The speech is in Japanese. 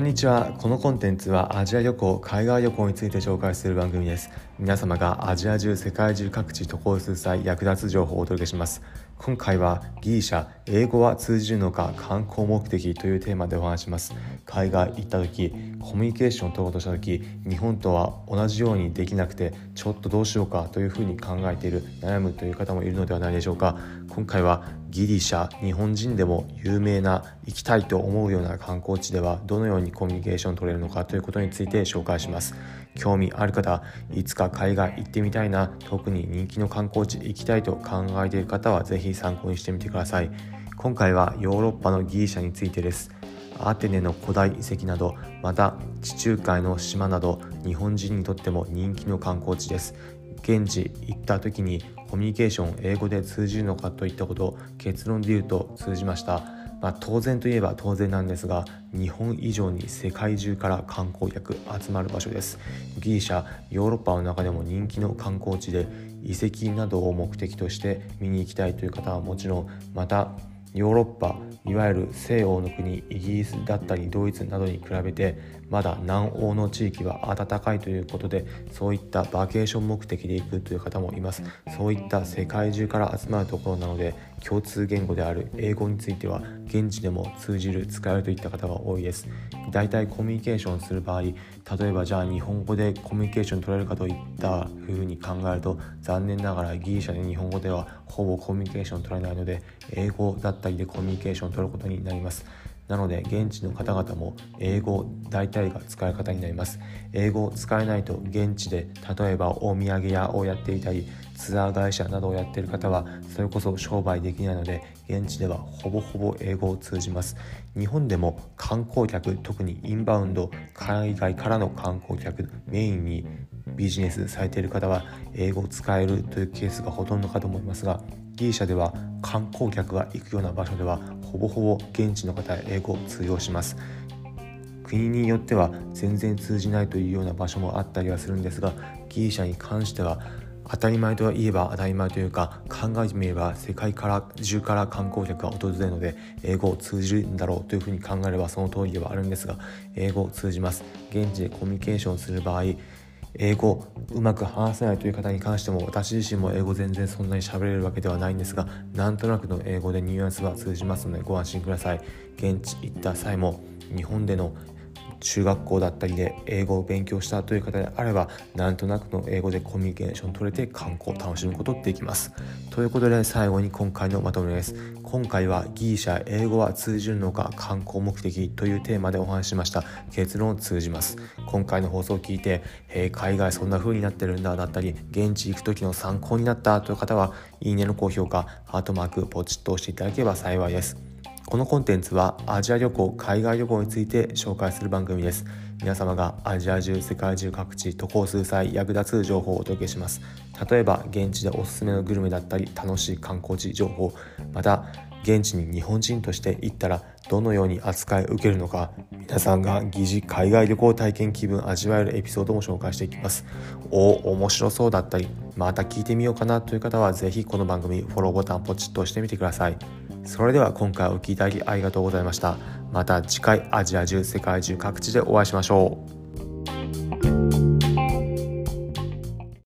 こんにちは。このコンテンツはアジア旅行海外旅行について紹介する番組です。皆様がアジア中世界中各地渡航する際役立つ情報をお届けします。今回はギリシャ英語は通じるのか観光目的というテーマでお話します。海外行った時コミュニケーションを取ろうとした時日本とは同じようにできなくてちょっとどうしようかというふうに考えている悩むという方もいるのではないでしょうか。今回はギリシャ日本人でも有名な行きたいと思うような観光地ではどのようにコミュニケーション取れるのかということについて紹介します。興味ある方いつか海外行ってみたいな特に人気の観光地行きたいと考えている方は是非参考にしてみてください。今回はヨーロッパのギリシャについてです。アテネの古代遺跡などまた地中海の島など日本人にとっても人気の観光地です。現地行った時にコミュニケーション英語で通じるのかといったこと結論で言うと通じました。まあ、当然といえば当然なんですが日本以上に世界中から観光客集まる場所です。ギリシャヨーロッパの中でも人気の観光地で遺跡などを目的として見に行きたいという方はもちろんまたヨーロッパいわゆる西欧の国イギリスだったりドイツなどに比べてまだ南欧の地域は暖かいということでそういったバケーション目的で行くという方もいます。そういった世界中から集まるところなので共通言語である英語については現地でも通じる使えるといった方が多いです。だいたいコミュニケーションする場合例えばじゃあ日本語でコミュニケーション取れるかといったふうに考えると残念ながらギリシャで日本語ではほぼコミュニケーション取れないので英語だったりでコミュニケーションを取ることになります。なので現地の方々も英語大体が使い方になります。英語を使えないと現地で例えばお土産屋をやっていたりツアー会社などをやっている方はそれこそ商売できないので現地ではほぼほぼ英語を通じます。日本でも観光客特にインバウンド海外からの観光客メインにビジネスされている方は英語を使えるというケースがほとんどかと思いますがギリシャでは観光客が行くような場所ではほぼほぼ現地の方は英語を通用します。国によっては全然通じないというような場所もあったりはするんですがギリシャに関しては当たり前といえば当たり前というか考えてみれば世界から中から観光客が訪れるので英語を通じるんだろうというふうに考えればその通りではあるんですが英語を通じます。現地でコミュニケーションする場合英語うまく話せないという方に関しても私自身も英語全然そんなに喋れるわけではないんですがなんとなくの英語でニュアンスは通じますのでご安心ください。現地行った際も日本での中学校だったりで英語を勉強したという方であればなんとなくの英語でコミュニケーション取れて観光を楽しむことできます。ということで最後に今回のまとめです。今回はギリシャ英語は通じるのか観光目的というテーマでお話ししました結論を通じます。今回の放送を聞いて、えー、海外そんな風になってるんだだったり現地行く時の参考になったという方はいいねの高評価ハートマークポチッと押していただければ幸いです。このコンテンツはアジア旅行海外旅行について紹介する番組です。皆様がアジア中世界中各地渡航する際役立つ情報をお届けします。例えば現地でおすすめのグルメだったり楽しい観光地情報また現地に日本人として行ったらどのように扱い受けるのか皆さんが疑似海外旅行体験気分味わえるエピソードも紹介していきます。お面白そうだったりまた聞いてみようかなという方は是非この番組フォローボタンポチッと押してみてください。それでは今回お聴きいただきありがとうございました。また次回アジア中世界中各地でお会いしましょう。